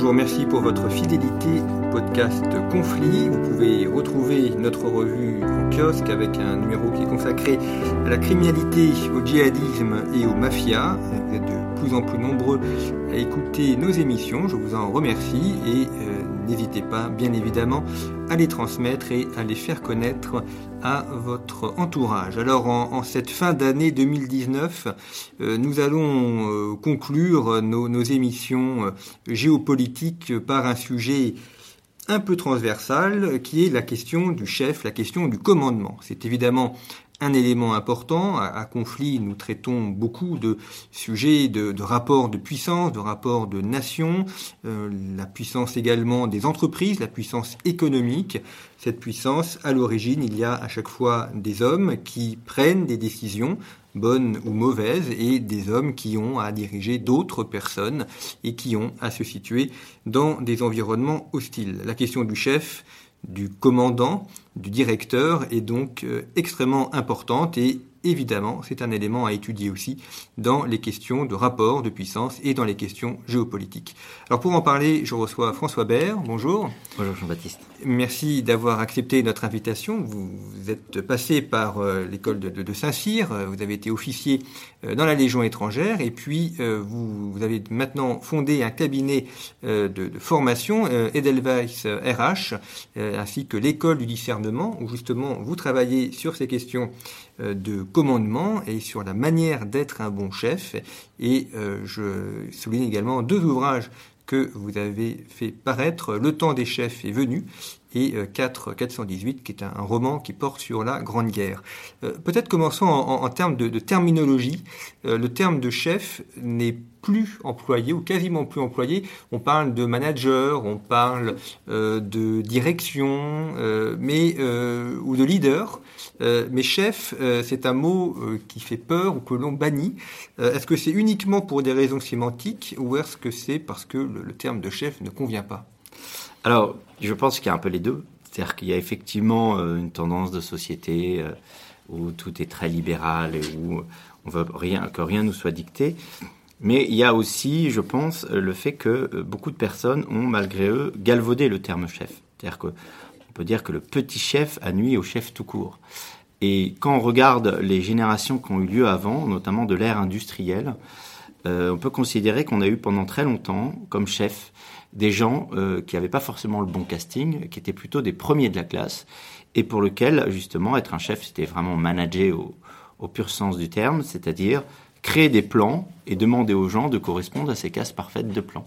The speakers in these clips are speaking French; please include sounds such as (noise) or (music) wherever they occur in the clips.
Bonjour, merci pour votre fidélité au podcast Conflit. Vous pouvez retrouver notre revue en kiosque avec un numéro qui est consacré à la criminalité, au djihadisme et aux mafias. Vous êtes de plus en plus nombreux à écouter nos émissions, je vous en remercie et euh, n'hésitez pas bien évidemment à les transmettre et à les faire connaître à votre entourage. Alors en, cette fin d'année 2019, euh, nous allons euh, conclure nos, émissions euh, géopolitiques par un sujet un peu transversal qui est la question du chef, la question du commandement. C'est évidemment un élément important. À, conflit, nous traitons beaucoup de sujets de, rapports de puissance, de rapports de nation, euh, la puissance également des entreprises, la puissance économique. Cette puissance, à l'origine, il y a à chaque fois des hommes qui prennent des décisions, bonnes ou mauvaises, et des hommes qui ont à diriger d'autres personnes et qui ont à se situer dans des environnements hostiles. La question du chef, du commandant, du directeur est donc euh, extrêmement importante et évidemment, c'est un élément à étudier aussi dans les questions de rapport de puissance et dans les questions géopolitiques. Alors pour en parler, je reçois François Baird. Bonjour. Bonjour Jean-Baptiste. Merci d'avoir accepté notre invitation. Vous, êtes passé par euh, l'école de, Saint-Cyr, euh, vous avez été officier euh, dans la Légion étrangère et puis vous, avez maintenant fondé un cabinet de, formation, Edelweiss RH, ainsi que l'école du discernement, où justement vous travaillez sur ces questions de commandement et sur la manière d'être un bon chef. Et je souligne également deux ouvrages que vous avez fait paraître, Le temps des chefs est venu, et 4 euh, 418 qui est un, roman qui porte sur la Grande Guerre. Euh, peut-être commençons en, termes de, terminologie. Euh, le terme de chef n'est plus employé ou quasiment plus employé. On parle de manager, on parle de direction, mais ou de leader. mais chef, c'est un mot qui fait peur ou que l'on bannit. est-ce que c'est uniquement pour des raisons sémantiques ou est-ce que c'est parce que le terme de chef ne convient pas? Alors, je pense qu'il y a un peu les deux. C'est-à-dire qu'il y a effectivement euh, une tendance de société euh, où tout est très libéral et où on veut rien, que rien nous soit dicté. Mais il y a aussi, je pense, le fait que euh, beaucoup de personnes ont, malgré eux, galvaudé le terme chef. C'est-à-dire qu'on peut dire que le petit chef a nuit au chef tout court. Et quand on regarde les générations qui ont eu lieu avant, notamment de l'ère industrielle, on peut considérer qu'on a eu pendant très longtemps comme chef des gens euh, qui n'avaient pas forcément le bon casting, qui étaient plutôt des premiers de la classe, et pour lequel, justement, être un chef, c'était vraiment manager au, au pur sens du terme, c'est-à-dire créer des plans et demander aux gens de correspondre à ces cases parfaites de plans.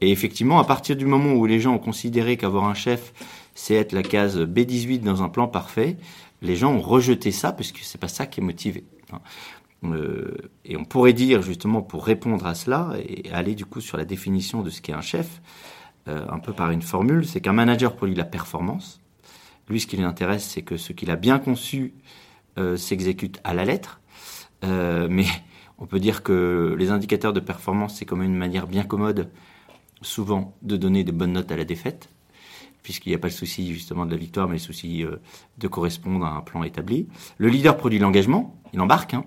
Et effectivement, à partir du moment où les gens ont considéré qu'avoir un chef, c'est être la case B18 dans un plan parfait, les gens ont rejeté ça parce que c'est pas ça qui est motivé. Euh, et on pourrait dire justement pour répondre à cela et aller du coup sur la définition de ce qu'est un chef, euh, un peu par une formule, c'est qu'un manager produit la performance. Lui, ce qui l'intéresse, c'est que ce qu'il a bien conçu euh, s'exécute à la lettre. mais on peut dire que les indicateurs de performance, c'est comme une manière bien commode, souvent, de donner des bonnes notes à la défaite puisqu'il n'y a pas le souci justement de la victoire, mais le souci de correspondre à un plan établi. Le leader produit l'engagement, il embarque, hein,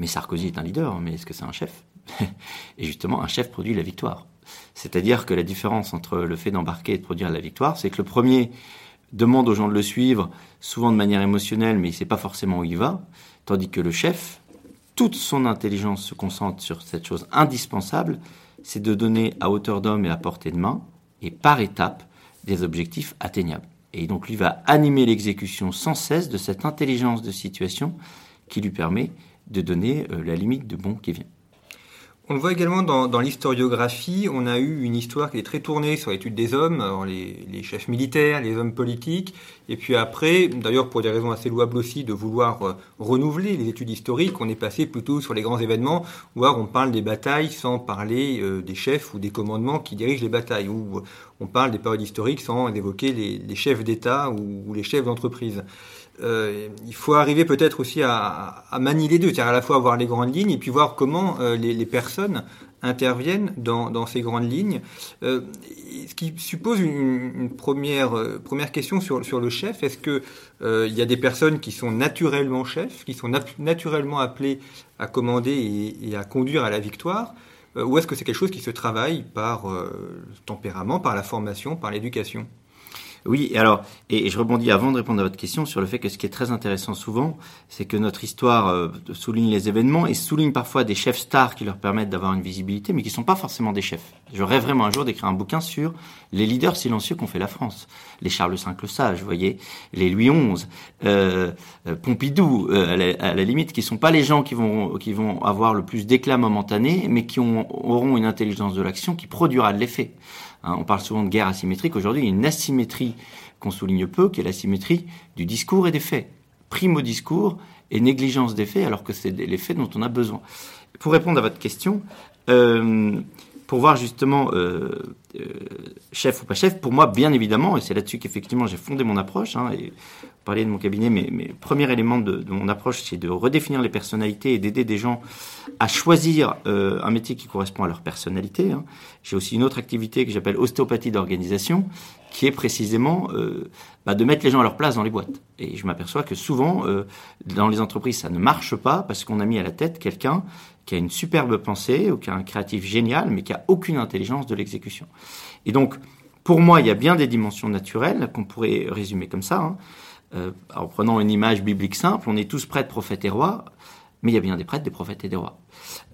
mais Sarkozy est un leader, mais est-ce que c'est un chef (laughs) Et justement, un chef produit la victoire. C'est-à-dire que la différence entre le fait d'embarquer et de produire la victoire, c'est que le premier demande aux gens de le suivre, souvent de manière émotionnelle, mais il ne sait pas forcément où il va, tandis que le chef, toute son intelligence se concentre sur cette chose indispensable, c'est de donner à hauteur d'homme et à portée de main, et par étapes, des objectifs atteignables. Et donc lui va animer l'exécution sans cesse de cette intelligence de situation qui lui permet de donner euh, la limite de bon qui vient. On le voit également dans, l'historiographie, on a eu une histoire qui est très tournée sur l'étude des hommes, les, chefs militaires, les hommes politiques, et puis après, d'ailleurs pour des raisons assez louables aussi, de vouloir euh, renouveler les études historiques, on est passé plutôt sur les grands événements, voire on parle des batailles sans parler euh, des chefs ou des commandements qui dirigent les batailles, ou on parle des périodes historiques sans évoquer les, chefs d'État ou les chefs d'entreprise. Euh, il faut arriver peut-être aussi à, manier les deux, c'est-à-dire à la fois avoir les grandes lignes et puis voir comment euh, les, personnes interviennent dans, ces grandes lignes. Euh, ce qui suppose une, première, question sur, le chef. Est-ce que il y a des personnes qui sont naturellement chefs, qui sont naturellement appelées à commander et, et, à conduire à la victoire ou est-ce que c'est quelque chose qui se travaille par le tempérament, par la formation, par l'éducation? Oui, alors, et, je rebondis avant de répondre à votre question sur le fait que ce qui est très intéressant souvent, c'est que notre histoire euh, souligne les événements et souligne parfois des chefs stars qui leur permettent d'avoir une visibilité, mais qui ne sont pas forcément des chefs. Je rêve vraiment un jour d'écrire un bouquin sur les leaders silencieux qu'ont fait la France. Les Charles V le Sage, vous voyez, les Louis XI, euh, euh, Pompidou, à la, limite, qui sont pas les gens qui vont, qui vont avoir le plus d'éclat momentané, mais qui ont, auront une intelligence de l'action qui produira de l'effet. Hein, on parle souvent de guerre asymétrique. Aujourd'hui, il y a une asymétrie qu'on souligne peu, qui est l'asymétrie du discours et des faits. Primo discours et négligence des faits, alors que c'est les faits dont on a besoin. Pour répondre à votre question, euh, pour voir justement euh, euh, chef ou pas chef, pour moi, bien évidemment, et c'est là-dessus qu'effectivement j'ai fondé mon approche, hein, parler de mon cabinet, mais, mais premier élément de, de mon approche, c'est de redéfinir les personnalités et d'aider des gens à choisir euh, un métier qui correspond à leur personnalité. Hein. J'ai aussi une autre activité que j'appelle ostéopathie d'organisation, qui est précisément euh, bah, de mettre les gens à leur place dans les boîtes. Et je m'aperçois que souvent, euh, dans les entreprises, ça ne marche pas parce qu'on a mis à la tête quelqu'un qui a une superbe pensée ou qui a un créatif génial, mais qui a aucune intelligence de l'exécution. Et donc, pour moi, il y a bien des dimensions naturelles qu'on pourrait résumer comme ça. Hein. Euh, en prenant une image biblique simple, on est tous prêtres, prophètes et rois, mais il y a bien des prêtres, des prophètes et des rois.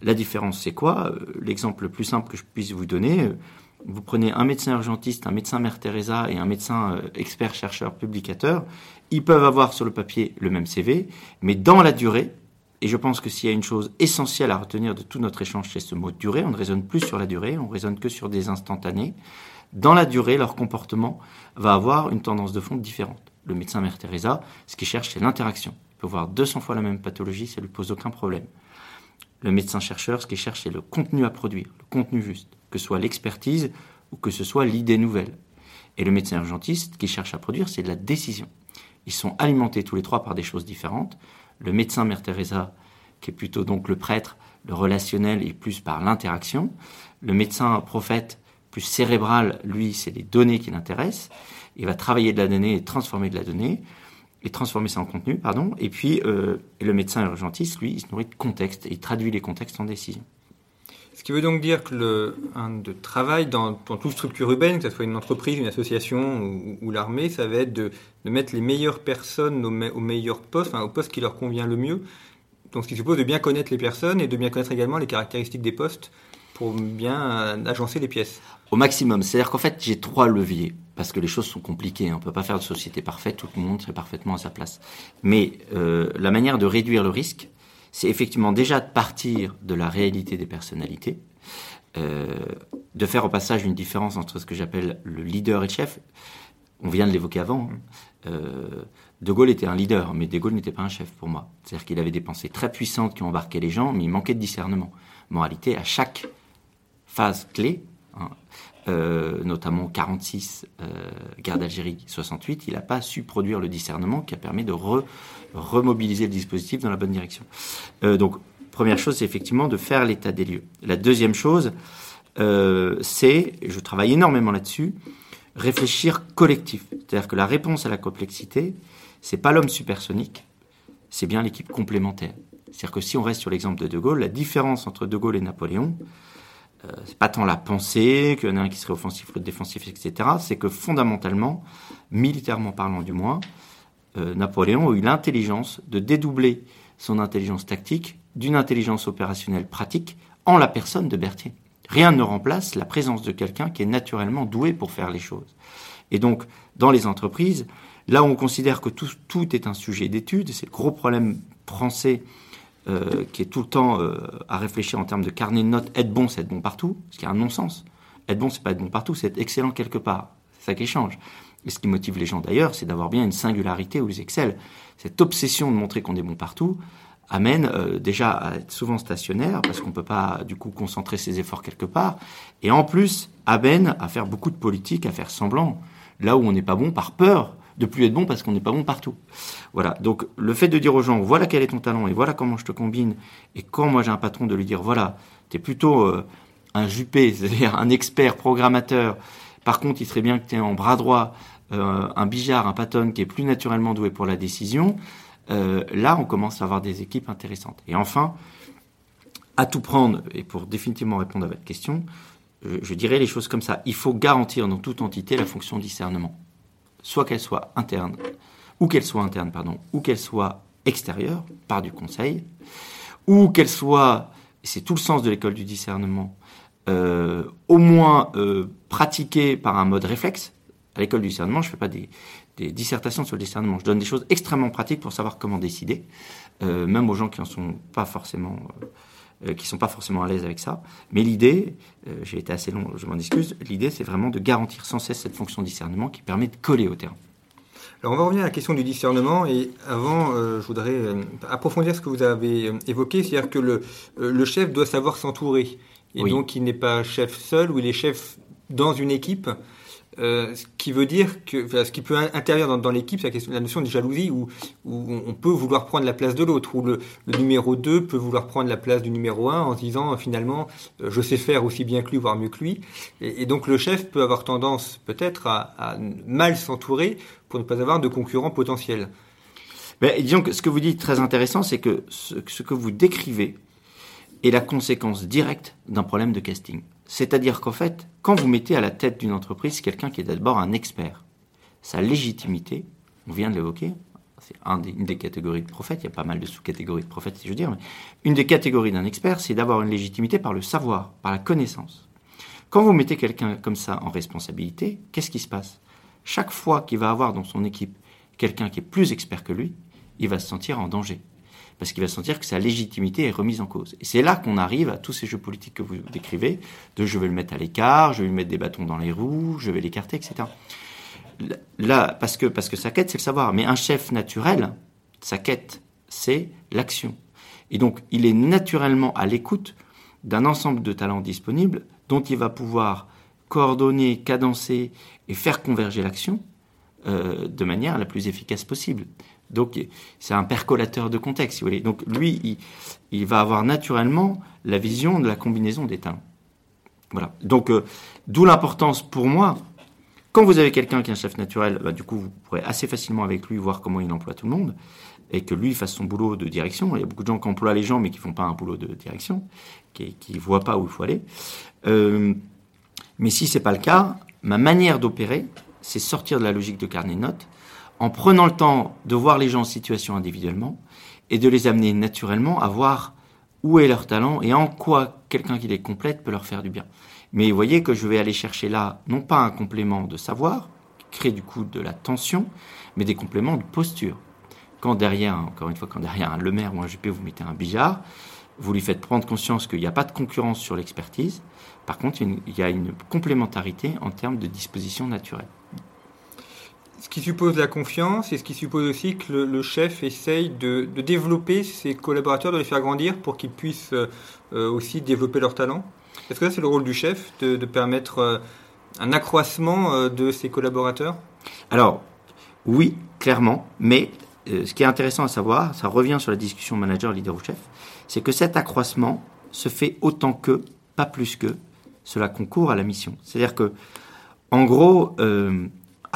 La différence, c'est quoi? Euh, L'exemple le plus simple que je puisse vous donner, euh, vous prenez un médecin urgentiste, un médecin Mère Teresa et un médecin expert, chercheur, publicateur, ils peuvent avoir sur le papier le même CV, mais dans la durée, et je pense que s'il y a une chose essentielle à retenir de tout notre échange, c'est ce mot durée. On ne raisonne plus sur la durée, on raisonne que sur des instantanés. Dans la durée, leur comportement va avoir une tendance de fond différente. Le médecin Mère Teresa, ce qu'il cherche, c'est l'interaction. Il peut voir 200 fois la même pathologie, ça lui pose aucun problème. Le médecin chercheur, ce qu'il cherche, c'est le contenu à produire, le contenu juste, que ce soit l'expertise ou que ce soit l'idée nouvelle. Et le médecin urgentiste, ce qu'il cherche à produire, c'est de la décision. Ils sont alimentés tous les trois par des choses différentes le médecin Mère Teresa, qui est plutôt donc le prêtre, le relationnel et plus par l'interaction. Le médecin prophète, plus cérébral, lui, c'est les données qui l'intéressent. Il va travailler de la donnée et transformer de la donnée et transformer ça en contenu, pardon. Et puis euh, le médecin urgentiste, lui, il se nourrit de contexte et il traduit les contextes en décision. Ce qui veut donc dire que le travail dans, toute structure urbaine, que ce soit une entreprise, une association ou, l'armée, ça va être de, mettre les meilleures personnes au, au meilleur poste, au poste qui leur convient le mieux. Donc ce qui suppose de bien connaître les personnes et de bien connaître également les caractéristiques des postes pour bien agencer les pièces. Au maximum. C'est-à-dire qu'en fait, j'ai trois leviers. Parce que les choses sont compliquées. On ne peut pas faire de société parfaite. Tout le monde serait parfaitement à sa place. Mais euh, la manière de réduire le risque, c'est effectivement déjà de partir de la réalité des personnalités, euh, de faire au passage une différence entre ce que j'appelle le leader et le chef. On vient de l'évoquer avant. Hein. Euh, de Gaulle était un leader, mais De Gaulle n'était pas un chef pour moi. C'est-à-dire qu'il avait des pensées très puissantes qui ont embarqué les gens, mais il manquait de discernement. Moralité, à chaque phase clé, hein, euh, notamment 46, euh, guerre d'Algérie 68, il n'a pas su produire le discernement qui a permis de remobiliser le dispositif dans la bonne direction. Euh, donc, première chose, c'est effectivement de faire l'état des lieux. La deuxième chose, euh, c'est, je travaille énormément là-dessus, réfléchir collectif. C'est-à-dire que la réponse à la complexité, c'est pas l'homme supersonique, c'est bien l'équipe complémentaire. C'est-à-dire que si on reste sur l'exemple de De Gaulle, la différence entre De Gaulle et Napoléon, euh, c'est pas tant la pensée, qu'il y en a un qui serait offensif, l'autre défensif, etc. C'est que fondamentalement, militairement parlant du moins, euh, Napoléon a eu l'intelligence de dédoubler son intelligence tactique d'une intelligence opérationnelle pratique en la personne de Berthier. Rien ne remplace la présence de quelqu'un qui est naturellement doué pour faire les choses. Et donc, dans les entreprises, là où on considère que tout, tout est un sujet d'étude, c'est le gros problème français euh, qui est tout le temps euh, à réfléchir en termes de carnet de notes, être bon, c'est être bon partout, ce qui est un non-sens. Être bon, c'est pas être bon partout, c'est être excellent quelque part. C'est ça qui change. Et ce qui motive les gens d'ailleurs, c'est d'avoir bien une singularité où ils excellent. Cette obsession de montrer qu'on est bon partout amène euh, déjà à être souvent stationnaire parce qu'on peut pas du coup concentrer ses efforts quelque part, et en plus amène à faire beaucoup de politique, à faire semblant, là où on n'est pas bon par peur de plus être bon parce qu'on n'est pas bon partout. Voilà. Donc, le fait de dire aux gens, voilà quel est ton talent et voilà comment je te combine, et quand moi j'ai un patron de lui dire, voilà, tu es plutôt euh, un jupé, (laughs) c'est-à-dire un expert programmateur, par contre, il serait bien que tu aies en bras droit euh, un bijard, un patron qui est plus naturellement doué pour la décision, euh, là, on commence à avoir des équipes intéressantes. Et enfin, à tout prendre, et pour définitivement répondre à votre question, je, dirais les choses comme ça. Il faut garantir dans toute entité la fonction discernement. Soit qu'elle soit interne, ou qu'elle soit interne, pardon, ou qu'elle soit extérieure, par du conseil, ou qu'elle soit, c'est tout le sens de l'école du discernement, euh, au moins euh, pratiquée par un mode réflexe. À l'école du discernement, je ne fais pas des, dissertations sur le discernement, je donne des choses extrêmement pratiques pour savoir comment décider, euh, même aux gens qui en sont pas forcément euh, qui sont pas forcément à l'aise avec ça. Mais l'idée, euh, j'ai été assez long, je m'en excuse, l'idée c'est vraiment de garantir sans cesse cette fonction de discernement qui permet de coller au terrain. Alors on va revenir à la question du discernement et avant euh, je voudrais approfondir ce que vous avez évoqué, c'est-à-dire que le, le chef doit savoir s'entourer et donc il n'est pas chef seul ou il est chef dans une équipe. Euh, ce qui veut dire que ce qui peut intervenir dans, l'équipe, c'est la, notion de jalousie où, on peut vouloir prendre la place de l'autre, où le, numéro 2 peut vouloir prendre la place du numéro 1 en se disant finalement euh, je sais faire aussi bien que lui, voire mieux que lui. Et, donc le chef peut avoir tendance peut-être à, mal s'entourer pour ne pas avoir de concurrents potentiels. Mais disons que ce que vous dites très intéressant, c'est que ce que vous décrivez est la conséquence directe d'un problème de casting. C'est-à-dire qu'en fait, quand vous mettez à la tête d'une entreprise quelqu'un qui est d'abord un expert, sa légitimité, on vient de l'évoquer, c'est une des catégories de prophètes, il y a pas mal de sous-catégories de prophètes, si je veux dire, mais une des catégories d'un expert, c'est d'avoir une légitimité par le savoir, par la connaissance. Quand vous mettez quelqu'un comme ça en responsabilité, qu'est-ce qui se passe? Chaque fois qu'il va avoir dans son équipe quelqu'un qui est plus expert que lui, il va se sentir en danger parce qu'il va sentir que sa légitimité est remise en cause. Et c'est là qu'on arrive à tous ces jeux politiques que vous décrivez, de je vais le mettre à l'écart, je vais lui mettre des bâtons dans les roues, je vais l'écarter, etc. Là, parce que, parce sa quête, c'est le savoir. Mais un chef naturel, sa quête, c'est l'action. Et donc, il est naturellement à l'écoute d'un ensemble de talents disponibles dont il va pouvoir coordonner, cadencer et faire converger l'action euh, de manière la plus efficace possible. Donc c'est un percolateur de contexte, si vous voulez. Donc lui, il, va avoir naturellement la vision de la combinaison des talents. Voilà. Donc euh, d'où l'importance pour moi. Quand vous avez quelqu'un qui est un chef naturel, bah, du coup vous pourrez assez facilement avec lui voir comment il emploie tout le monde et que lui fasse son boulot de direction. Il y a beaucoup de gens qui emploient les gens mais qui font pas un boulot de direction, qui ne voient pas où il faut aller. Euh, mais si c'est pas le cas, ma manière d'opérer, c'est sortir de la logique de carnet de notes en prenant le temps de voir les gens en situation individuellement et de les amener naturellement à voir où est leur talent et en quoi quelqu'un qui les complète peut leur faire du bien. Mais vous voyez que je vais aller chercher là, non pas un complément de savoir, qui crée du coup de la tension, mais des compléments de posture. Quand derrière, encore une fois, quand derrière un Le Maire ou un Juppé, vous mettez un billard, vous lui faites prendre conscience qu'il n'y a pas de concurrence sur l'expertise. Par contre, il y a une complémentarité en termes de disposition naturelle ce qui suppose la confiance et ce qui suppose aussi que le, chef essaye de, développer ses collaborateurs, de les faire grandir pour qu'ils puissent euh, aussi développer leur talent. Est-ce que ça c'est le rôle du chef de, permettre euh, un accroissement euh, de ses collaborateurs? Alors oui, clairement, mais ce qui est intéressant à savoir, ça revient sur la discussion manager, leader ou chef, c'est que cet accroissement se fait autant que, pas plus que, cela concourt à la mission. C'est-à-dire que, en gros,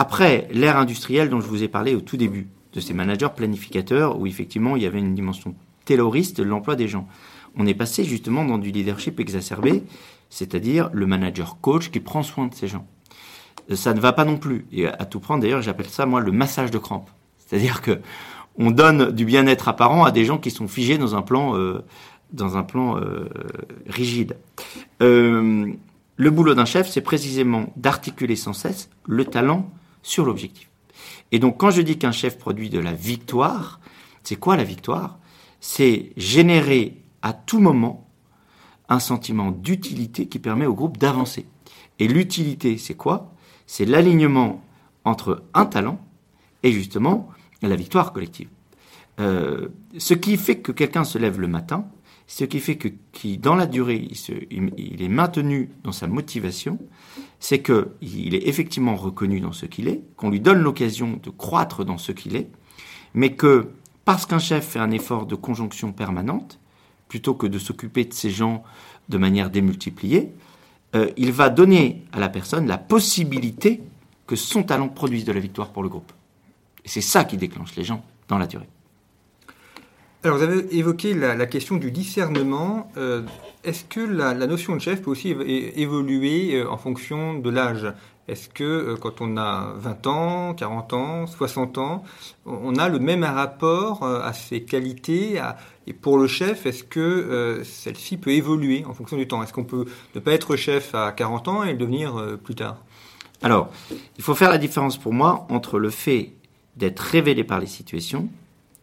après l'ère industrielle dont je vous ai parlé au tout début, de ces managers planificateurs, où effectivement il y avait une dimension tayloriste de l'emploi des gens, on est passé justement dans du leadership exacerbé, c'est-à-dire le manager coach qui prend soin de ces gens. Euh, ça ne va pas non plus. Et à tout prendre, d'ailleurs, j'appelle ça moi le massage de crampes. C'est-à-dire que on donne du bien-être apparent à des gens qui sont figés dans un plan, euh, dans un plan euh, rigide. le boulot d'un chef, c'est précisément d'articuler sans cesse le talent sur l'objectif. Et donc quand je dis qu'un chef produit de la victoire, c'est quoi la victoire? C'est générer à tout moment un sentiment d'utilité qui permet au groupe d'avancer. Et l'utilité, c'est quoi? C'est l'alignement entre un talent et justement la victoire collective. Euh, ce qui fait que quelqu'un se lève le matin, ce qui fait que qui, dans la durée, il, est maintenu dans sa motivation, c'est qu'il est effectivement reconnu dans ce qu'il est, qu'on lui donne l'occasion de croître dans ce qu'il est, mais que parce qu'un chef fait un effort de conjonction permanente, plutôt que de s'occuper de ces gens de manière démultipliée, euh, il va donner à la personne la possibilité que son talent produise de la victoire pour le groupe. Et c'est ça qui déclenche les gens dans la durée. Alors, vous avez évoqué la, question du discernement. Euh, est-ce que la, notion de chef peut aussi évoluer euh, en fonction de l'âge? Est-ce que euh, quand on a 20 ans, 40 ans, 60 ans, on a le même rapport à ses qualités Et pour le chef, est-ce que celle-ci peut évoluer en fonction du temps? Est-ce qu'on peut ne pas être chef à 40 ans et le devenir plus tard? Alors, il faut faire la différence pour moi entre le fait d'être révélé par les situations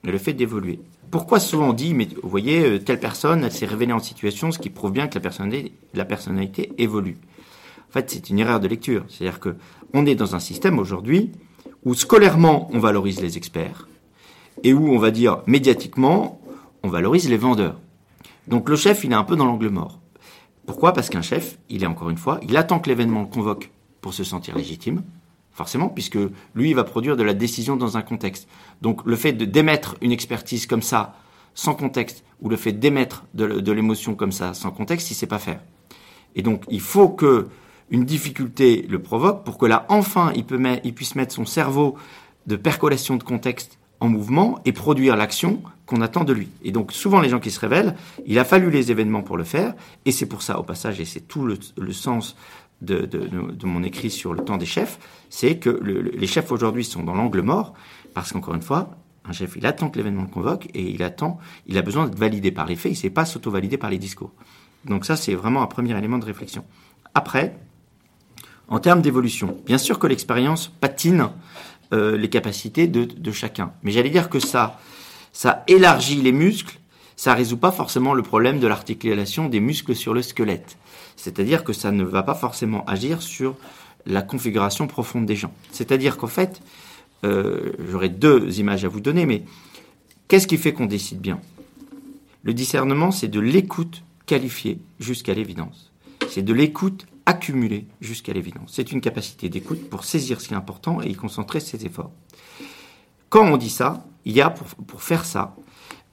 et le fait d'évoluer pourquoi souvent on dit, mais vous voyez, euh, telle personne, elle s'est révélée en situation, ce qui prouve bien que la personnalité, évolue. En fait, c'est une erreur de lecture. C'est-à-dire que on est dans un système aujourd'hui où scolairement on valorise les experts et où on va dire médiatiquement on valorise les vendeurs. Donc le chef, il est un peu dans l'angle mort. Pourquoi? Parce qu'un chef, il est encore une fois, il attend que l'événement le convoque pour se sentir légitime forcément, puisque lui, il va produire de la décision dans un contexte. Donc le fait de d'émettre une expertise comme ça, sans contexte, ou le fait d'émettre de, l'émotion comme ça, sans contexte, il sait pas faire. Et donc il faut que une difficulté le provoque pour que là, enfin, il, puisse mettre son cerveau de percolation de contexte en mouvement et produire l'action qu'on attend de lui. Et donc souvent les gens qui se révèlent, il a fallu les événements pour le faire, et c'est pour ça au passage, et c'est tout le sens de, de, de, mon écrit sur le temps des chefs, c'est que les chefs aujourd'hui sont dans l'angle mort, parce qu'encore une fois, un chef, il attend que l'événement le convoque, et il attend, il a besoin d'être validé par les faits, il ne sait pas s'auto-valider par les discours. Donc ça, c'est vraiment un premier élément de réflexion. Après, en termes d'évolution, bien sûr que l'expérience patine euh, les capacités de, de chacun, mais j'allais dire que ça, ça élargit les muscles, ça résout pas forcément le problème de l'articulation des muscles sur le squelette. C'est-à-dire que ça ne va pas forcément agir sur la configuration profonde des gens. C'est-à-dire qu'en fait, euh, j'aurais deux images à vous donner, mais qu'est-ce qui fait qu'on décide bien? Le discernement, c'est de l'écoute qualifiée jusqu'à l'évidence. C'est de l'écoute accumulée jusqu'à l'évidence. C'est une capacité d'écoute pour saisir ce qui est important et y concentrer ses efforts. Quand on dit ça, il y a pour, pour faire ça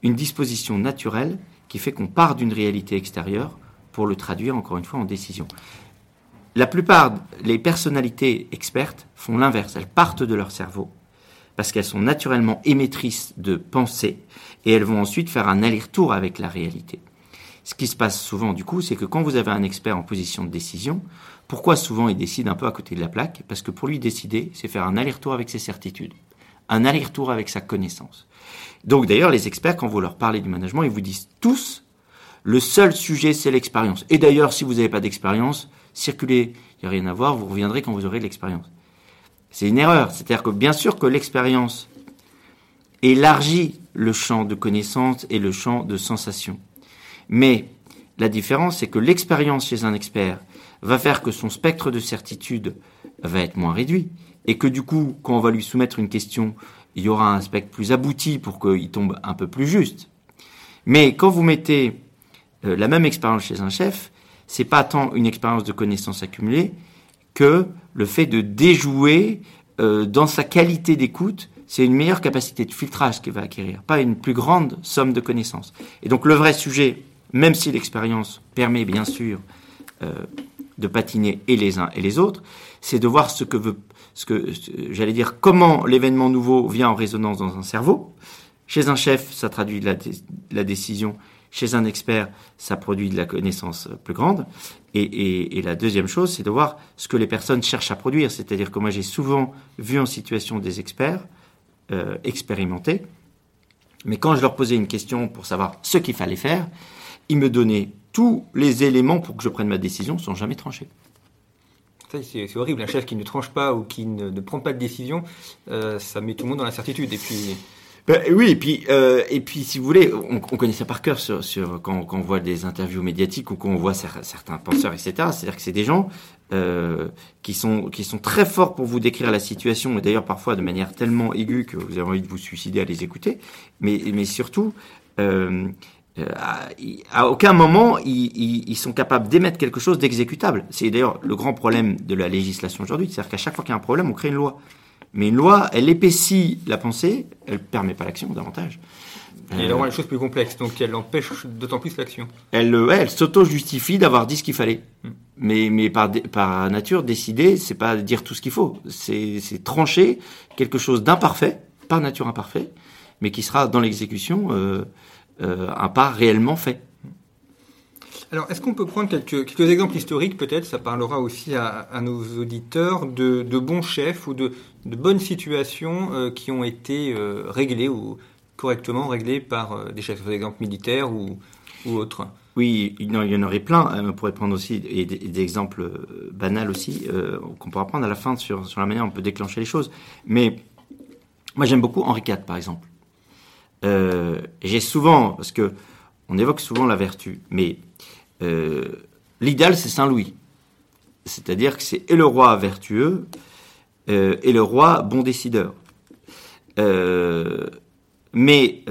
une disposition naturelle qui fait qu'on part d'une réalité extérieure pour le traduire encore une fois en décision. La plupart, les personnalités expertes font l'inverse. Elles partent de leur cerveau parce qu'elles sont naturellement émettrices de pensée et elles vont ensuite faire un aller-retour avec la réalité. Ce qui se passe souvent du coup, c'est que quand vous avez un expert en position de décision, pourquoi souvent il décide un peu à côté de la plaque? Parce que pour lui décider, c'est faire un aller-retour avec ses certitudes, un aller-retour avec sa connaissance. Donc d'ailleurs, les experts, quand vous leur parlez du management, ils vous disent tous le seul sujet, c'est l'expérience. Et d'ailleurs, si vous n'avez pas d'expérience, circulez, il n'y a rien à voir, vous reviendrez quand vous aurez l'expérience. C'est une erreur. C'est-à-dire que bien sûr que l'expérience élargit le champ de connaissances et le champ de sensations. Mais la différence, c'est que l'expérience chez un expert va faire que son spectre de certitude va être moins réduit. Et que du coup, quand on va lui soumettre une question, il y aura un spectre plus abouti pour qu'il tombe un peu plus juste. Mais quand vous mettez euh, la même expérience chez un chef, c'est pas tant une expérience de connaissances accumulées que le fait de déjouer euh, dans sa qualité d'écoute, c'est une meilleure capacité de filtrage qu'il va acquérir, pas une plus grande somme de connaissances. Et donc le vrai sujet, même si l'expérience permet bien sûr euh, de patiner et les uns et les autres, c'est de voir ce que veut, ce que j'allais dire, comment l'événement nouveau vient en résonance dans un cerveau. Chez un chef, ça traduit la, la décision chez un expert, ça produit de la connaissance plus grande. Et, la deuxième chose, c'est de voir ce que les personnes cherchent à produire. C'est-à-dire que moi, j'ai souvent vu en situation des experts euh, expérimentés, mais quand je leur posais une question pour savoir ce qu'il fallait faire, ils me donnaient tous les éléments pour que je prenne ma décision sans jamais trancher. C'est horrible, un chef qui ne tranche pas ou qui ne, prend pas de décision, euh, ça met tout le monde dans l'incertitude. Et puis, ben, oui, et puis, euh, et puis, si vous voulez, on, on connaît ça par cœur sur, sur quand, quand, on voit des interviews médiatiques ou quand on voit certains penseurs, etc. C'est-à-dire que c'est des gens euh, qui sont qui sont très forts pour vous décrire la situation, et d'ailleurs parfois de manière tellement aiguë que vous avez envie de vous suicider à les écouter. Mais, mais surtout, euh, euh à, aucun moment ils, ils, sont capables d'émettre quelque chose d'exécutable. C'est d'ailleurs le grand problème de la législation aujourd'hui, c'est-à-dire qu'à chaque fois qu'il y a un problème, on crée une loi. Mais une loi, elle épaissit la pensée, elle permet pas l'action davantage. Et elle rend les choses plus complexes, donc elle empêche d'autant plus l'action. Elle, ouais, elle s'auto-justifie d'avoir dit ce qu'il fallait. Hmm. Mais, mais par, par nature, décider, c'est pas dire tout ce qu'il faut. C'est trancher quelque chose d'imparfait, par nature imparfait, mais qui sera dans l'exécution euh, un pas réellement fait. Alors, est-ce qu'on peut prendre quelques, quelques exemples historiques, peut-être, ça parlera aussi à, nos auditeurs, de, bons chefs ou de, bonnes situations qui ont été réglées ou correctement réglées par des chefs, par exemple militaires ou, ou autres oui, il y en aurait plein. Euh, on pourrait prendre aussi des, exemples euh, banals aussi euh, qu'on pourra prendre à la fin sur, sur la manière dont on peut déclencher les choses. Mais moi, j'aime beaucoup Henri IV, par exemple. J'ai souvent, parce que on évoque souvent la vertu, mais l'idéal, c'est Saint Louis. C'est-à-dire que c'est et le roi vertueux et le roi bon décideur. mais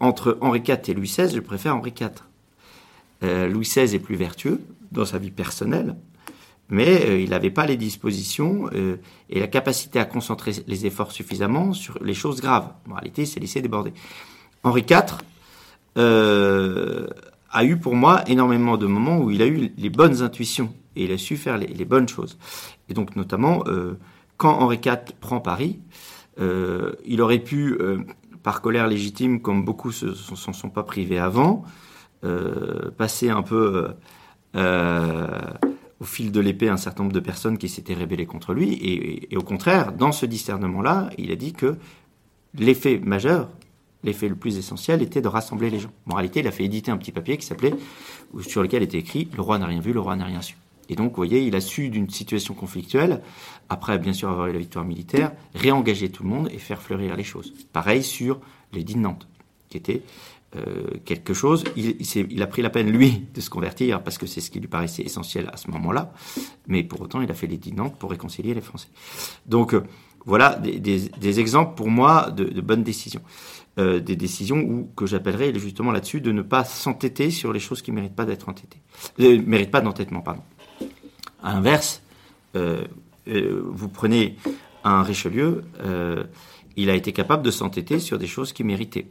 entre Henri IV et Louis XVI, je préfère Henri IV. Euh, Louis XVI est plus vertueux dans sa vie personnelle, mais euh, il n'avait pas les dispositions euh, et la capacité à concentrer les efforts suffisamment sur les choses graves. En réalité, il s'est laissé déborder. Henri IV a eu pour moi énormément de moments où il a eu les bonnes intuitions et il a su faire les, bonnes choses. Et donc notamment, quand Henri IV prend Paris, il aurait pu, par colère légitime, comme beaucoup ne s'en sont pas privés avant, euh, passer un peu euh, au fil de l'épée un certain nombre de personnes qui s'étaient rébellées contre lui. Et, au contraire, dans ce discernement-là, il a dit que l'effet majeur, l'effet le plus essentiel était de rassembler les gens. En il a fait éditer un petit papier qui s'appelait, sur lequel était écrit Le roi n'a rien vu, le roi n'a rien su. Et donc, vous voyez, il a su d'une situation conflictuelle, après bien sûr avoir eu la victoire militaire, réengager tout le monde et faire fleurir les choses. Pareil sur les de Nantes, qui était euh, quelque chose. Il, a pris la peine, lui, de se convertir parce que c'est ce qui lui paraissait essentiel à ce moment-là. Mais pour autant, il a fait les dînantes pour réconcilier les Français. Donc, euh, voilà des, exemples pour moi de, bonnes décisions. Euh, des décisions où, que j'appellerais justement là-dessus de ne pas s'entêter sur les choses qui ne méritent pas d'être entêtées. Méritent pas d'entêtement, pardon. À l'inverse, vous prenez un Richelieu, il a été capable de s'entêter sur des choses qui méritaient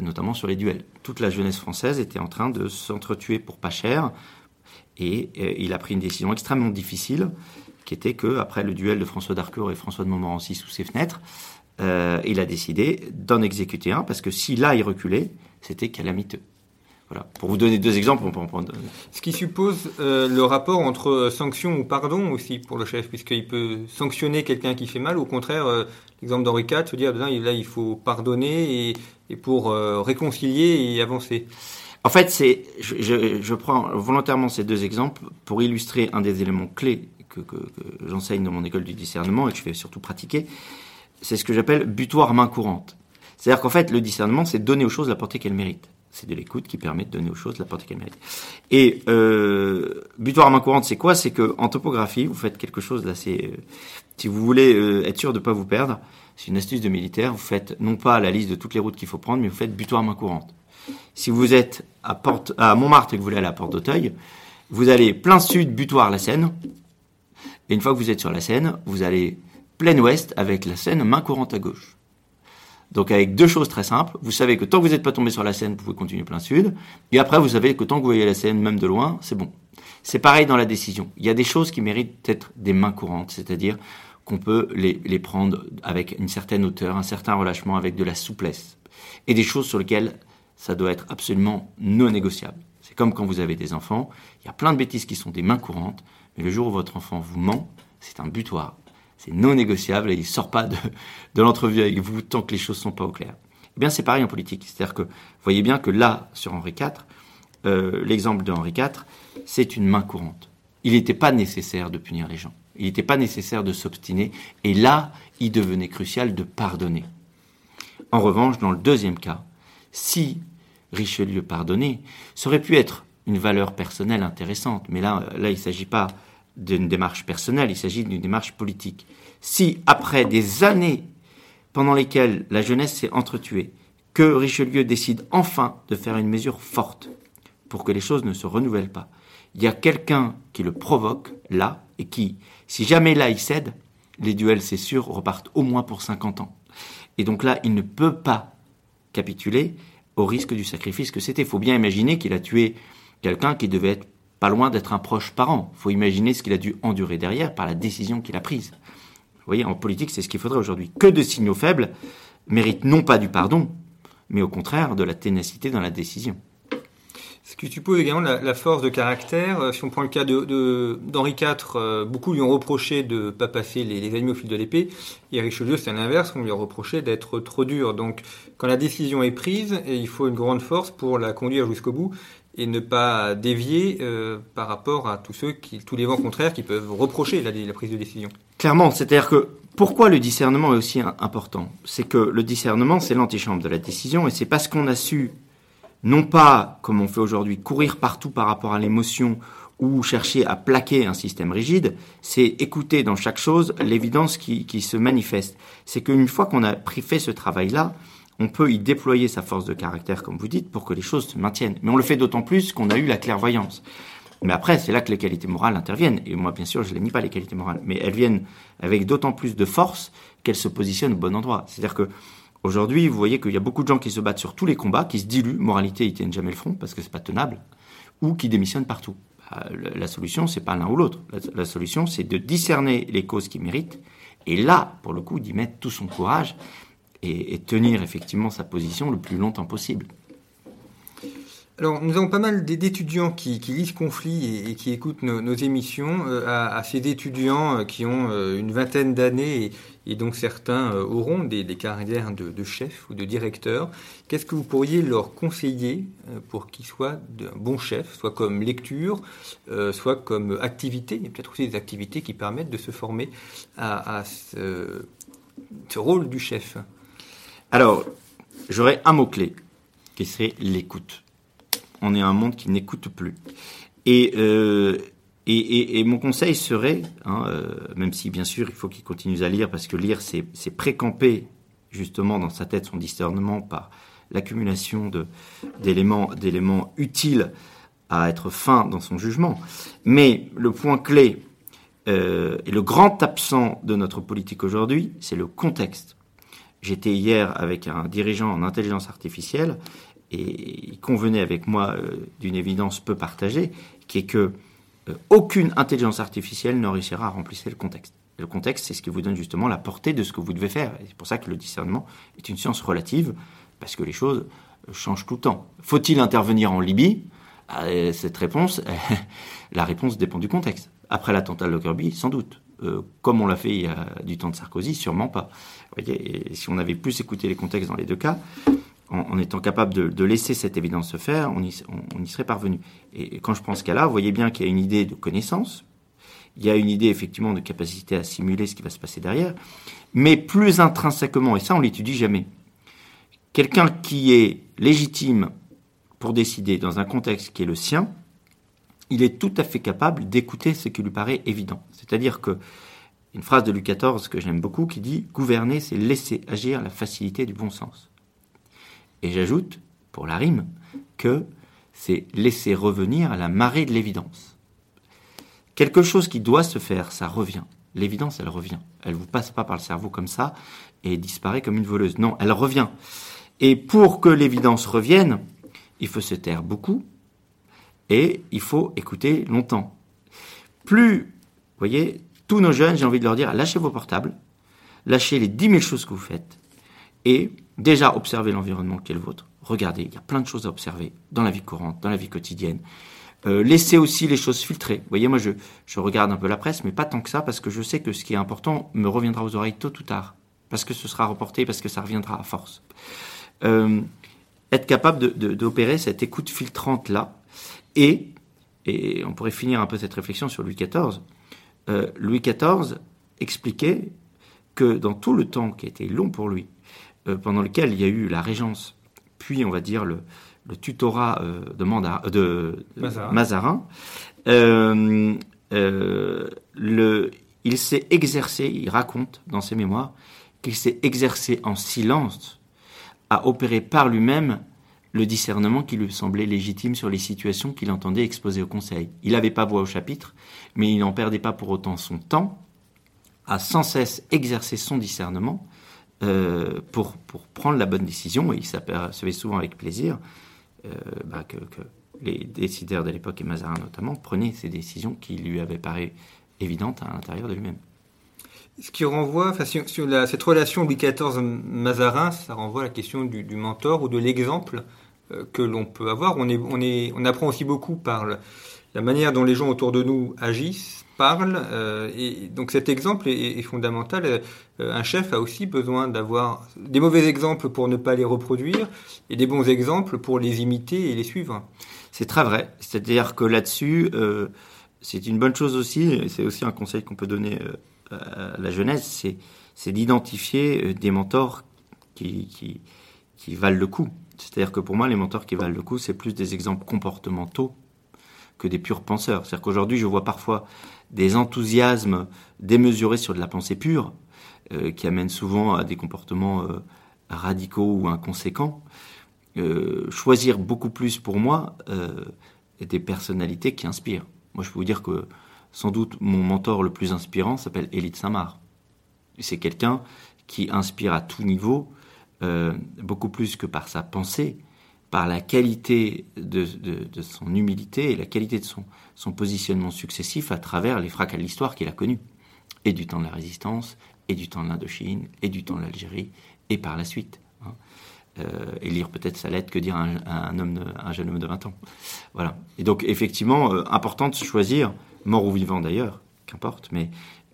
notamment sur les duels. Toute la jeunesse française était en train de s'entretuer pour pas cher, et euh, il a pris une décision extrêmement difficile, qui était que après le duel de François d'Harcourt et François de Montmorency sous ses fenêtres, euh, il a décidé d'en exécuter un, parce que si là il reculait, c'était calamiteux. Voilà. Pour vous donner deux exemples, on peut en prendre. Ce qui suppose euh, le rapport entre sanction ou pardon aussi pour le chef, puisqu'il peut sanctionner quelqu'un qui fait mal. Au contraire, euh, l'exemple d'Henri IV, se dire là, il faut pardonner et, et pour euh, réconcilier et avancer. En fait, c'est, je, je, je, prends volontairement ces deux exemples pour illustrer un des éléments clés que, que, que j'enseigne dans mon école du discernement et que je fais surtout pratiquer. C'est ce que j'appelle butoir main courante. C'est-à-dire qu'en fait, le discernement, c'est donner aux choses la portée qu'elles méritent. C'est de l'écoute qui permet de donner aux choses la portée qu'elles méritent. Et euh, butoir main courante, c'est quoi? C'est que en topographie, vous faites quelque chose d'assez. Euh, si vous voulez euh, être sûr de ne pas vous perdre, c'est une astuce de militaire. Vous faites non pas la liste de toutes les routes qu'il faut prendre, mais vous faites butoir main courante. Si vous êtes à, Porte, à Montmartre et que vous voulez aller à Porte d'Auteuil, vous allez plein sud, butoir la Seine. Et une fois que vous êtes sur la Seine, vous allez plein ouest avec la Seine main courante à gauche. Donc avec deux choses très simples, vous savez que tant que vous n'êtes pas tombé sur la Seine, vous pouvez continuer plein sud, et après vous savez que tant que vous voyez la Seine, même de loin, c'est bon. C'est pareil dans la décision. Il y a des choses qui méritent d'être des mains courantes, c'est-à-dire qu'on peut les, les prendre avec une certaine hauteur, un certain relâchement, avec de la souplesse. Et des choses sur lesquelles ça doit être absolument non négociable. C'est comme quand vous avez des enfants, il y a plein de bêtises qui sont des mains courantes, mais le jour où votre enfant vous ment, c'est un butoir c'est non négociable et il sort pas de, l'entrevue avec vous tant que les choses sont pas au clair. Eh bien, c'est pareil en politique. C'est-à-dire que vous voyez bien que là, sur Henri IV, euh, l'exemple de Henri IV, c'est une main courante. Il n'était pas nécessaire de punir les gens. Il n'était pas nécessaire de s'obstiner. Et là, il devenait crucial de pardonner. En revanche, dans le deuxième cas, si Richelieu pardonnait, ça aurait pu être une valeur personnelle intéressante. Mais là il ne s'agit pas d'une démarche personnelle, il s'agit d'une démarche politique. Si, après des années pendant lesquelles la jeunesse s'est entretuée, que Richelieu décide enfin de faire une mesure forte pour que les choses ne se renouvellent pas, il y a quelqu'un qui le provoque là et qui, si jamais là il cède, les duels, c'est sûr, repartent au moins pour 50 ans. Et donc là, il ne peut pas capituler au risque du sacrifice que c'était. Il faut bien imaginer qu'il a tué quelqu'un qui devait être pas loin d'être un proche parent. Il faut imaginer ce qu'il a dû endurer derrière par la décision qu'il a prise. Vous voyez, en politique, c'est ce qu'il faudrait aujourd'hui. Que de signaux faibles méritent non pas du pardon, mais au contraire de la ténacité dans la décision. Ce qui suppose également la, force de caractère. Euh, si on prend le cas d'Henri IV, euh, beaucoup lui ont reproché de ne pas passer les, les, ennemis au fil de l'épée. Et Richelieu, c'est l'inverse, on lui a reproché d'être trop dur. Donc, quand la décision est prise, il faut une grande force pour la conduire jusqu'au bout et ne pas dévier euh, par rapport à tous ceux qui, tous les vents contraires qui peuvent reprocher la, prise de décision. Clairement, c'est-à-dire que pourquoi le discernement est aussi important? C'est que le discernement, c'est l'antichambre de la décision, et c'est parce qu'on a su, non pas, comme on fait aujourd'hui, courir partout par rapport à l'émotion ou chercher à plaquer un système rigide, c'est écouter dans chaque chose l'évidence qui, qui se manifeste. C'est qu'une fois qu'on a fait ce travail-là, on peut y déployer sa force de caractère, comme vous dites, pour que les choses se maintiennent. Mais on le fait d'autant plus qu'on a eu la clairvoyance. Mais après, c'est là que les qualités morales interviennent. Et moi, bien sûr, je ne les nie pas, les qualités morales. Mais elles viennent avec d'autant plus de force qu'elles se positionnent au bon endroit. C'est-à-dire que aujourd'hui, vous voyez qu'il y a beaucoup de gens qui se battent sur tous les combats, qui se diluent. Moralité, ils tiennent jamais le front parce que c'est pas tenable. Ou qui démissionnent partout. Bah, la solution, c'est pas l'un ou l'autre. La, solution, c'est de discerner les causes qui méritent. Et là, pour le coup, d'y mettre tout son courage et, tenir effectivement sa position le plus longtemps possible. Alors, nous avons pas mal d'étudiants qui, lisent Conflit et, qui écoutent nos, émissions. Euh, à, ces étudiants euh, qui ont euh, une vingtaine d'années et, donc certains auront des, carrières de, de, chef ou de directeur, qu'est-ce que vous pourriez leur conseiller pour qu'ils soient un bon chef, soit comme lecture, soit comme activité, et peut-être aussi des activités qui permettent de se former à, ce rôle du chef alors, j'aurais un mot-clé, qui serait l'écoute. On est un monde qui n'écoute plus. Et, euh, mon conseil serait, hein, euh, même si bien sûr il faut qu'il continue à lire, parce que lire c'est précamper justement dans sa tête son discernement par l'accumulation d'éléments d'éléments utiles à être fin dans son jugement. Mais le point clé euh, et le grand absent de notre politique aujourd'hui, c'est le contexte. J'étais hier avec un dirigeant en intelligence artificielle et il convenait avec moi euh, d'une évidence peu partagée, qui est que euh, aucune intelligence artificielle ne réussira à remplir le contexte. le contexte, c'est ce qui vous donne justement la portée de ce que vous devez faire. C'est pour ça que le discernement est une science relative, parce que les choses euh, changent tout le temps. Faut-il intervenir en Libye? Cette réponse, (laughs) la réponse dépend du contexte. Après l'attentat de Lockerbie, sans doute. Euh, comme on l'a fait il y a du temps de Sarkozy, sûrement pas. voyez, si on avait plus écouté les contextes dans les deux cas, en, étant capable de, laisser cette évidence se faire, on y, serait parvenu. Et, quand je pense qu'à là, vous voyez bien qu'il y a une idée de connaissance, il y a une idée effectivement de capacité à simuler ce qui va se passer derrière, mais plus intrinsèquement, et ça on l'étudie jamais, quelqu'un qui est légitime pour décider dans un contexte qui est le sien, il est tout à fait capable d'écouter ce qui lui paraît évident. C'est-à-dire que une phrase de Louis XIV que j'aime beaucoup qui dit Gouverner, c'est laisser agir la facilité du bon sens. Et j'ajoute, pour la rime, que c'est laisser revenir la marée de l'évidence. Quelque chose qui doit se faire, ça revient. L'évidence, elle revient. Elle ne vous passe pas par le cerveau comme ça et disparaît comme une voleuse. Non, elle revient. Et pour que l'évidence revienne, il faut se taire beaucoup, et il faut écouter longtemps. Plus, vous voyez, tous nos jeunes, j'ai envie de leur dire, lâchez vos portables, lâchez les 10 000 choses que vous faites, et déjà observez l'environnement qui est le vôtre. Regardez, il y a plein de choses à observer dans la vie courante, dans la vie quotidienne. Euh, laissez aussi les choses filtrer. Vous voyez, moi, je, je regarde un peu la presse, mais pas tant que ça, parce que je sais que ce qui est important me reviendra aux oreilles tôt ou tard, parce que ce sera reporté, parce que ça reviendra à force. Euh, être capable d'opérer cette écoute filtrante-là, et, et on pourrait finir un peu cette réflexion sur Louis XIV, euh, Louis XIV expliquait que dans tout le temps qui a été long pour lui, euh, pendant lequel il y a eu la régence, puis on va dire le, tutorat euh, de, de Mazarin, le, il s'est exercé, il raconte dans ses mémoires, qu'il s'est exercé en silence à opérer par lui-même le discernement qui lui semblait légitime sur les situations qu'il entendait exposer au Conseil. Il n'avait pas voix au chapitre, mais il n'en perdait pas pour autant son temps à sans cesse exercer son discernement euh, pour, pour prendre la bonne décision, et il s'apercevait souvent avec plaisir euh, bah, que, les décideurs de l'époque, et Mazarin notamment, prenaient ces décisions qui lui avaient paru évidentes à l'intérieur de lui-même. Ce qui renvoie, enfin, sur, cette relation Louis XIV Mazarin, ça renvoie à la question du mentor ou de l'exemple que l'on peut avoir. On, est, on, est, on apprend aussi beaucoup par la manière dont les gens autour de nous agissent, parlent. Euh, et donc cet exemple est, fondamental. Euh, un chef a aussi besoin d'avoir des mauvais exemples pour ne pas les reproduire et des bons exemples pour les imiter et les suivre. C'est très vrai. C'est-à-dire que là-dessus, euh, c'est une bonne chose aussi, et c'est aussi un conseil qu'on peut donner à la jeunesse, c'est d'identifier des mentors qui valent le coup. C'est-à-dire que pour moi, les mentors qui valent le coup, c'est plus des exemples comportementaux que des purs penseurs. C'est-à-dire qu'aujourd'hui, je vois parfois des enthousiasmes démesurés sur de la pensée pure, euh, qui amènent souvent à des comportements euh, radicaux ou inconséquents. Euh, choisir beaucoup plus pour moi des personnalités qui inspirent. Moi, je peux vous dire que sans doute mon mentor le plus inspirant s'appelle Élite Samar. C'est quelqu'un qui inspire à tout niveau, beaucoup plus que par sa pensée, par la qualité de, son humilité et la qualité de son, positionnement successif à travers les fracas de l'histoire qu'il a connus, et du temps de la résistance, et du temps de l'Indochine, et du temps de l'Algérie, et par la suite. Hein. Euh, et lire peut-être sa lettre que dire un, un, homme un jeune homme de 20 ans. Voilà. Et donc, effectivement, euh, important de choisir, mort ou vivant d'ailleurs, qu'importe, mais euh,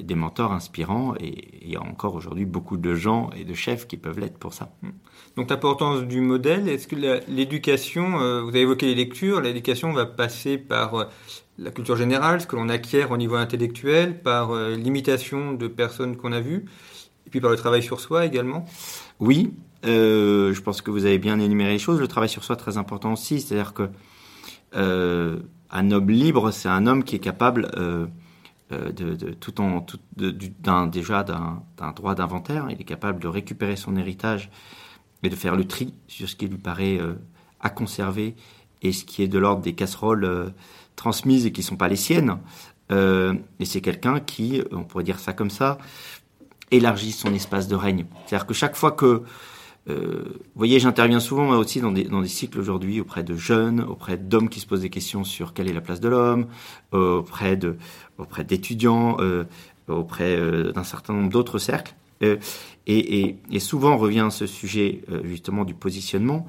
des mentors inspirants et il y a encore aujourd'hui beaucoup de gens et de chefs qui peuvent l'être pour ça. Hmm. Donc l'importance du modèle, est-ce que l'éducation, euh, vous avez évoqué les lectures, l'éducation va passer par euh, la culture générale, ce que l'on acquiert au niveau intellectuel, par l'imitation de personnes qu'on a vues, et puis par le travail sur soi également? Oui, je pense que vous avez bien énuméré les choses. Le travail sur soi très important aussi, c'est-à-dire que un homme libre, c'est un homme qui est capable euh, de, tout en tout, d'un, déjà d'un, droit d'inventaire. Il est capable de récupérer son héritage et de faire le tri sur ce qui lui paraît euh, à conserver et ce qui est de l'ordre des casseroles euh, transmises et qui ne sont pas les siennes. et c'est quelqu'un qui, on pourrait dire ça comme ça, élargit son espace de règne. C'est-à-dire que chaque fois que euh, vous voyez, j'interviens souvent aussi dans des, dans des cycles aujourd'hui auprès de jeunes, auprès d'hommes qui se posent des questions sur quelle est la place de l'homme, euh, auprès de, auprès d'étudiants, euh, auprès d'un certain nombre d'autres cercles. Et, souvent revient ce sujet justement du positionnement.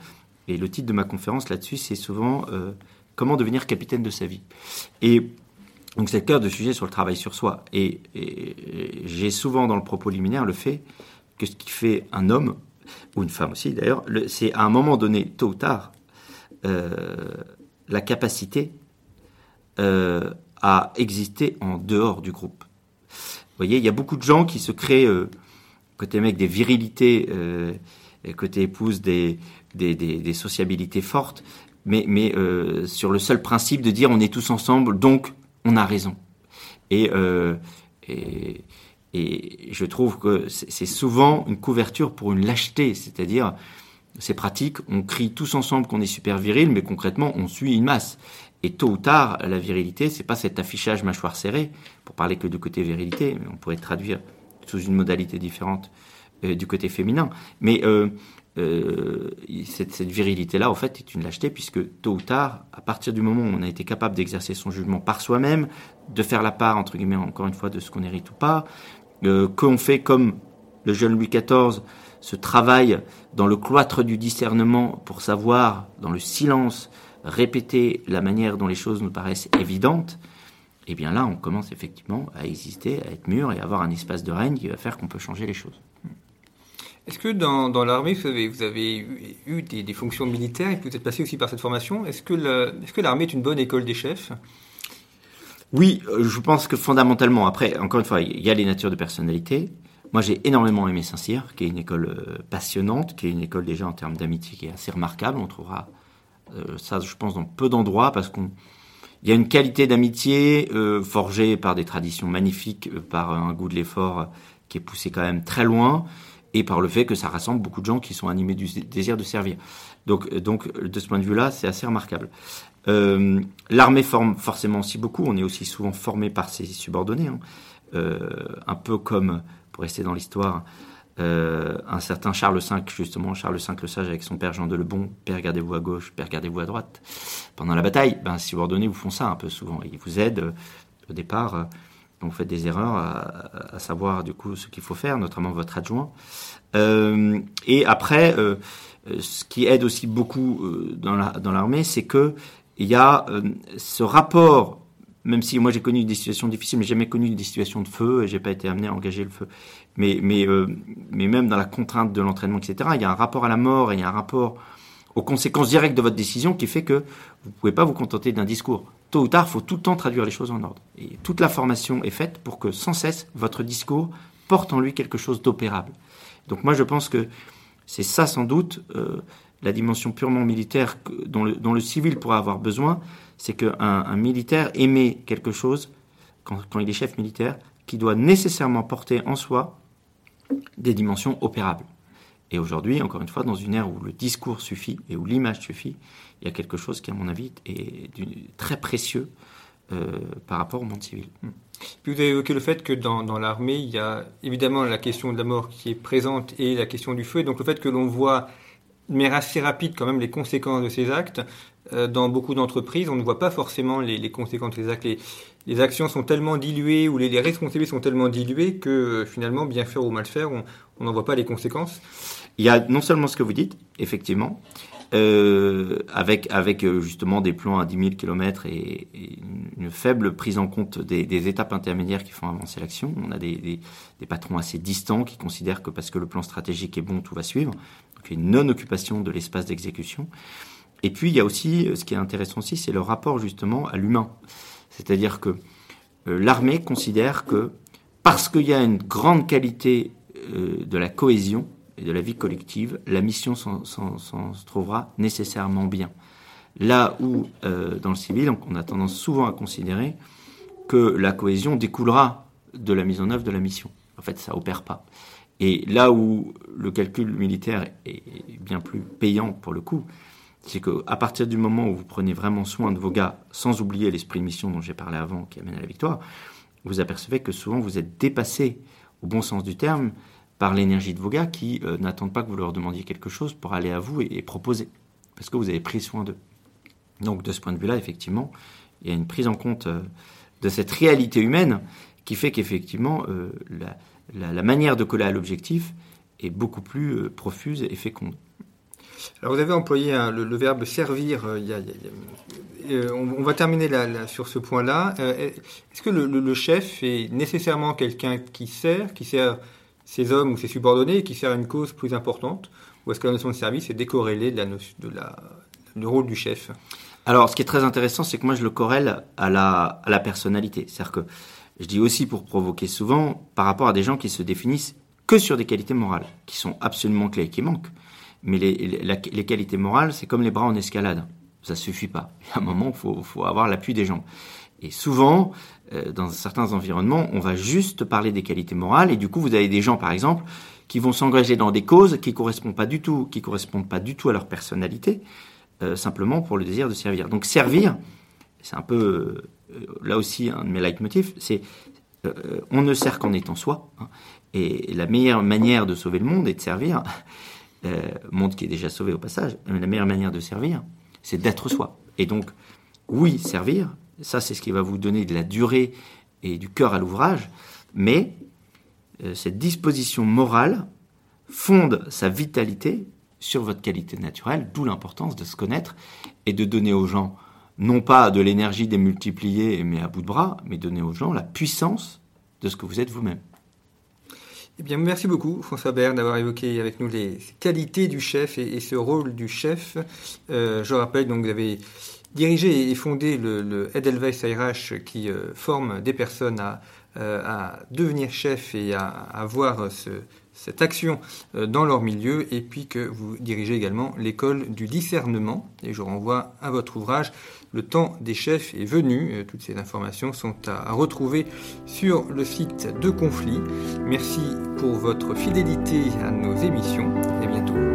Et le titre de ma conférence là-dessus, c'est souvent comment devenir capitaine de sa vie? Et donc c'est le cœur de sujet sur le travail sur soi. Et j'ai souvent dans le propos liminaire le fait que ce qui fait un homme, ou une femme aussi d'ailleurs, c'est à un moment donné, tôt ou tard, euh, la capacité euh, à exister en dehors du groupe. Vous voyez, il y a beaucoup de gens qui se créent, euh, côté mec, des virilités, côté épouse, des, sociabilités fortes, mais, sur le seul principe de dire on est tous ensemble, donc on a raison. Et, et je trouve que c'est souvent une couverture pour une lâcheté, c'est-à-dire c'est pratique, on crie tous ensemble qu'on est super viril, mais concrètement on suit une masse. Et tôt ou tard, la virilité, c'est pas cet affichage mâchoire serrée, pour parler que du côté virilité, mais on pourrait traduire sous une modalité différente euh, du côté féminin. Mais euh, euh, cette, virilité-là, en fait, est une lâcheté, puisque tôt ou tard, à partir du moment où on a été capable d'exercer son jugement par soi-même, de faire la part, entre guillemets, encore une fois, de ce qu'on hérite ou pas, euh, qu'on fait comme le jeune Louis XIV, ce travail dans le cloître du discernement pour savoir, dans le silence, répéter la manière dont les choses nous paraissent évidentes, et eh bien là, on commence effectivement à exister, à être mûr et à avoir un espace de règne qui va faire qu'on peut changer les choses. Est-ce que dans, dans l'armée, vous avez, vous avez eu des, fonctions militaires et que vous êtes passé aussi par cette formation Est-ce que l'armée est une bonne école des chefs? Oui, euh, je pense que fondamentalement, après, encore une fois, il y a les natures de personnalité. Moi, j'ai énormément aimé Saint-Cyr, qui est une école euh, passionnante, qui est une école déjà en termes d'amitié qui est assez remarquable. On trouvera euh, ça, je pense, dans peu d'endroits, parce qu'on il y a une qualité d'amitié forgée par des traditions magnifiques, par un goût de l'effort qui est poussé quand même très loin, et par le fait que ça rassemble beaucoup de gens qui sont animés du désir de servir. Donc, donc de ce point de vue-là, c'est assez remarquable. Euh, L'armée forme forcément aussi beaucoup. On est aussi souvent formé par ses subordonnés. Hein. Euh, un peu comme, pour rester dans l'histoire, euh, un certain Charles V, justement, Charles V le Sage avec son père Jean de Lebon, père gardez-vous à gauche, père gardez-vous à droite. Pendant la bataille, ben, subordonnés vous font ça un peu souvent. Ils vous aident au départ Donc faites des erreurs à, savoir du coup ce qu'il faut faire, notamment votre adjoint. Euh, et après, euh, ce qui aide aussi beaucoup euh, dans l'armée, c'est que il y a ce rapport même si moi j'ai connu des situations difficiles, mais j'ai jamais connu des situations de feu et j'ai pas été amené à engager le feu. Mais, même dans la contrainte de l'entraînement, etc., il y a un rapport à la mort et il y a un rapport aux conséquences directes de votre décision qui fait que vous pouvez pas vous contenter d'un discours. Tôt ou tard, il faut tout le temps traduire les choses en ordre. Et toute la formation est faite pour que sans cesse votre discours porte en lui quelque chose d'opérable. Donc moi je pense que c'est ça sans doute euh, la dimension purement militaire dont le, civil pourra avoir besoin, c'est qu'un un militaire émet quelque chose, quand, quand, il est chef militaire, qui doit nécessairement porter en soi des dimensions opérables. Et aujourd'hui, encore une fois, dans une ère où le discours suffit et où l'image suffit, il y a quelque chose qui, à mon avis, est très précieux euh, par rapport au monde civil. Puis vous avez évoqué le fait que dans, dans l'armée, il y a évidemment la question de la mort qui est présente et la question du feu. Et donc le fait que l'on voit mais assez rapide quand même les conséquences de ces actes. Euh, dans beaucoup d'entreprises, on ne voit pas forcément les, les conséquences des actes. Les, les, actions sont tellement diluées ou les, les, responsabilités sont tellement diluées que euh, finalement, bien faire ou mal faire, on n'en voit pas les conséquences. Il y a non seulement ce que vous dites, effectivement, euh, avec, avec euh, justement des plans à 10 000 km et, une faible prise en compte des, étapes intermédiaires qui font avancer l'action. On a des, patrons assez distants qui considèrent que parce que le plan stratégique est bon, tout va suivre une non-occupation de l'espace d'exécution. Et puis il y a aussi, ce qui est intéressant aussi, c'est le rapport justement à l'humain. C'est-à-dire que euh, l'armée considère que parce qu'il y a une grande qualité euh, de la cohésion et de la vie collective, la mission s'en trouvera nécessairement bien. Là où, euh, dans le civil, on a tendance souvent à considérer que la cohésion découlera de la mise en œuvre de la mission. En fait, ça opère pas. Et là où le calcul militaire est bien plus payant pour le coup, c'est qu'à partir du moment où vous prenez vraiment soin de vos gars, sans oublier l'esprit de mission dont j'ai parlé avant, qui amène à la victoire, vous apercevez que souvent vous êtes dépassé, au bon sens du terme, par l'énergie de vos gars qui euh, n'attendent pas que vous leur demandiez quelque chose pour aller à vous et, proposer, parce que vous avez pris soin d'eux. Donc de ce point de vue-là, effectivement, il y a une prise en compte euh, de cette réalité humaine qui fait qu'effectivement, euh, la, la, manière de coller à l'objectif est beaucoup plus profuse et féconde. Alors vous avez employé le, verbe servir. on, va terminer sur ce point-là. Est-ce que le, chef est nécessairement quelqu'un qui sert, qui sert ses hommes ou ses subordonnés, qui sert une cause plus importante, ou est-ce que la notion de service est décorrélée de la, de la, du rôle du chef? Alors, ce qui est très intéressant, c'est que moi je le corrèle à la, à la personnalité. C'est-à-dire que je dis aussi pour provoquer souvent par rapport à des gens qui se définissent que sur des qualités morales, qui sont absolument clés qui manquent. Mais les, les, qualités morales, c'est comme les bras en escalade. Ça suffit pas. (laughs) À un moment, il faut, faut, avoir l'appui des jambes. Et souvent, euh, dans certains environnements, on va juste parler des qualités morales. Et du coup, vous avez des gens, par exemple, qui vont s'engager dans des causes qui correspondent pas du tout, qui correspondent pas du tout à leur personnalité, euh, simplement pour le désir de servir. Donc servir, c'est un peu euh, là aussi un de mes leitmotifs, c'est on ne sert qu'en étant soi. Hein. et la meilleure manière de sauver le monde et de servir, monde qui est déjà sauvé au passage, la meilleure manière de servir, c'est d'être soi. Et donc, oui, servir, ça c'est ce qui va vous donner de la durée et du cœur à l'ouvrage, mais cette disposition morale fonde sa vitalité sur votre qualité naturelle, d'où l'importance de se connaître et de donner aux gens non pas de l'énergie démultipliée mais à bout de bras, mais donner aux gens la puissance de ce que vous êtes vous-même. Eh bien, merci beaucoup, François Bert, d'avoir évoqué avec nous les qualités du chef et, ce rôle du chef. Euh, je rappelle, donc, vous avez dirigé et fondé le, Edelweiss RH qui euh, forme des personnes à, euh, à devenir chef et à, à voir ce, cette action euh, dans leur milieu et puis que vous dirigez également l'école du discernement et je renvoie à votre ouvrage Le temps des chefs est venu. Toutes ces informations sont à retrouver sur le site de Conflit. Merci pour votre fidélité à nos émissions à bientôt.